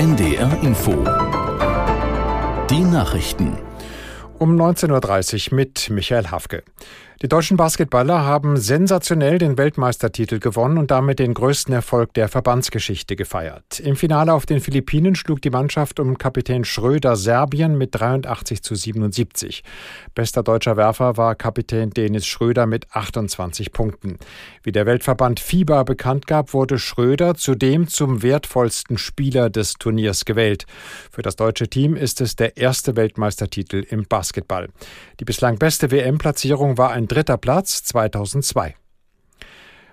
NDR Info. Die Nachrichten. Um 19.30 Uhr mit Michael Hafke. Die deutschen Basketballer haben sensationell den Weltmeistertitel gewonnen und damit den größten Erfolg der Verbandsgeschichte gefeiert. Im Finale auf den Philippinen schlug die Mannschaft um Kapitän Schröder Serbien mit 83 zu 77. Bester deutscher Werfer war Kapitän Denis Schröder mit 28 Punkten. Wie der Weltverband FIBA bekannt gab, wurde Schröder zudem zum wertvollsten Spieler des Turniers gewählt. Für das deutsche Team ist es der erste Weltmeistertitel im Basketball. Die bislang beste WM-Platzierung war ein dritter Platz 2002.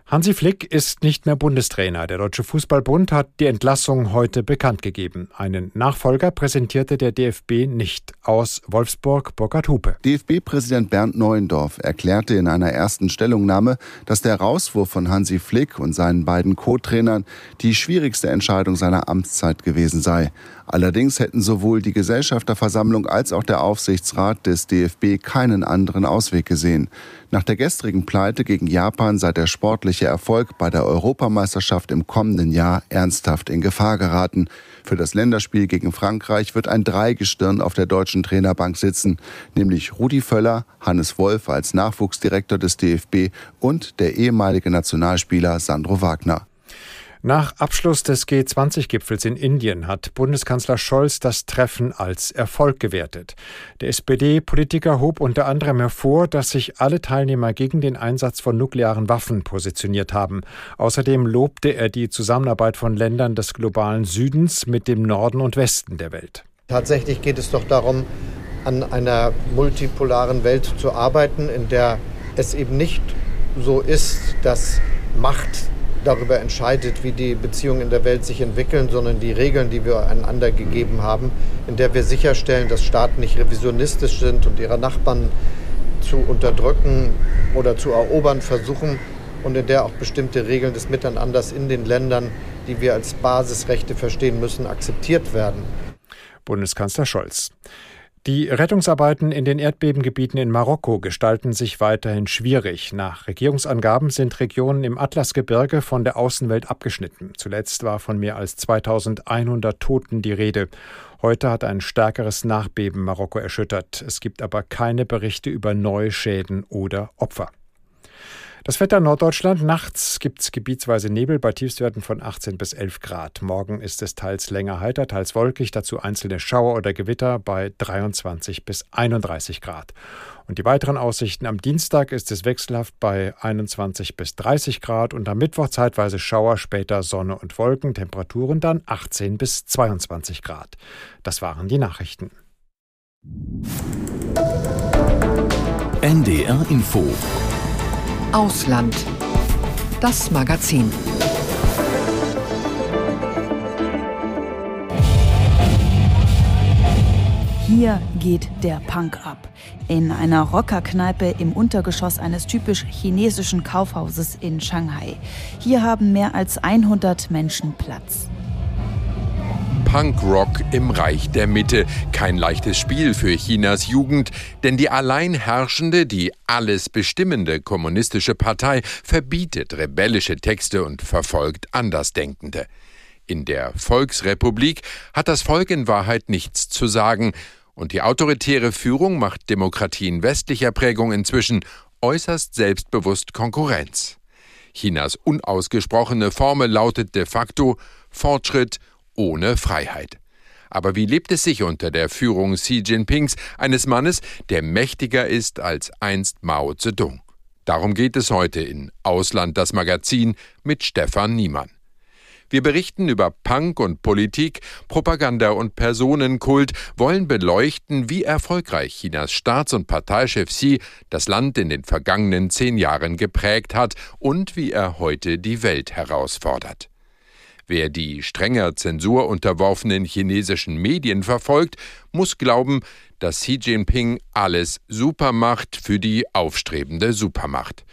Hansi Flick ist nicht mehr Bundestrainer. Der Deutsche Fußballbund hat die Entlassung heute bekannt gegeben. Einen Nachfolger präsentierte der DFB nicht. Aus Wolfsburg, Burkhard Hupe. DFB-Präsident Bernd Neuendorf erklärte in einer ersten Stellungnahme, dass der Rauswurf von Hansi Flick und seinen beiden Co-Trainern die schwierigste Entscheidung seiner Amtszeit gewesen sei. Allerdings hätten sowohl die Gesellschafterversammlung als auch der Aufsichtsrat des DFB keinen anderen Ausweg gesehen. Nach der gestrigen Pleite gegen Japan sei der sportliche Erfolg bei der Europameisterschaft im kommenden Jahr ernsthaft in Gefahr geraten. Für das Länderspiel gegen Frankreich wird ein Dreigestirn auf der deutschen Trainerbank sitzen, nämlich Rudi Völler, Hannes Wolf als Nachwuchsdirektor des DFB und der ehemalige Nationalspieler Sandro Wagner. Nach Abschluss des G20-Gipfels in Indien hat Bundeskanzler Scholz das Treffen als Erfolg gewertet. Der SPD-Politiker hob unter anderem hervor, dass sich alle Teilnehmer gegen den Einsatz von nuklearen Waffen positioniert haben. Außerdem lobte er die Zusammenarbeit von Ländern des globalen Südens mit dem Norden und Westen der Welt. Tatsächlich geht es doch darum, an einer multipolaren Welt zu arbeiten, in der es eben nicht so ist, dass Macht darüber entscheidet, wie die Beziehungen in der Welt sich entwickeln, sondern die Regeln, die wir einander gegeben haben, in der wir sicherstellen, dass Staaten nicht revisionistisch sind und ihre Nachbarn zu unterdrücken oder zu erobern versuchen und in der auch bestimmte Regeln des Miteinanders in den Ländern, die wir als Basisrechte verstehen müssen, akzeptiert werden. Bundeskanzler Scholz. Die Rettungsarbeiten in den Erdbebengebieten in Marokko gestalten sich weiterhin schwierig. Nach Regierungsangaben sind Regionen im Atlasgebirge von der Außenwelt abgeschnitten. Zuletzt war von mehr als 2100 Toten die Rede. Heute hat ein stärkeres Nachbeben Marokko erschüttert. Es gibt aber keine Berichte über neue Schäden oder Opfer. Das Wetter in Norddeutschland. Nachts gibt es gebietsweise Nebel bei Tiefstwerten von 18 bis 11 Grad. Morgen ist es teils länger heiter, teils wolkig, dazu einzelne Schauer oder Gewitter bei 23 bis 31 Grad. Und die weiteren Aussichten am Dienstag ist es wechselhaft bei 21 bis 30 Grad und am Mittwoch zeitweise Schauer, später Sonne und Wolken, Temperaturen dann 18 bis 22 Grad. Das waren die Nachrichten. NDR Info Ausland. Das Magazin. Hier geht der Punk ab. In einer Rockerkneipe im Untergeschoss eines typisch chinesischen Kaufhauses in Shanghai. Hier haben mehr als 100 Menschen Platz. Punkrock im Reich der Mitte. Kein leichtes Spiel für Chinas Jugend, denn die allein herrschende, die alles bestimmende kommunistische Partei verbietet rebellische Texte und verfolgt Andersdenkende. In der Volksrepublik hat das Volk in Wahrheit nichts zu sagen, und die autoritäre Führung macht Demokratien westlicher Prägung inzwischen äußerst selbstbewusst Konkurrenz. Chinas unausgesprochene Formel lautet de facto Fortschritt ohne Freiheit. Aber wie lebt es sich unter der Führung Xi Jinpings, eines Mannes, der mächtiger ist als einst Mao Zedong? Darum geht es heute in Ausland das Magazin mit Stefan Niemann. Wir berichten über Punk und Politik, Propaganda und Personenkult, wollen beleuchten, wie erfolgreich Chinas Staats- und Parteichef Xi das Land in den vergangenen zehn Jahren geprägt hat und wie er heute die Welt herausfordert. Wer die strenger Zensur unterworfenen chinesischen Medien verfolgt, muss glauben, dass Xi Jinping alles super macht für die aufstrebende Supermacht.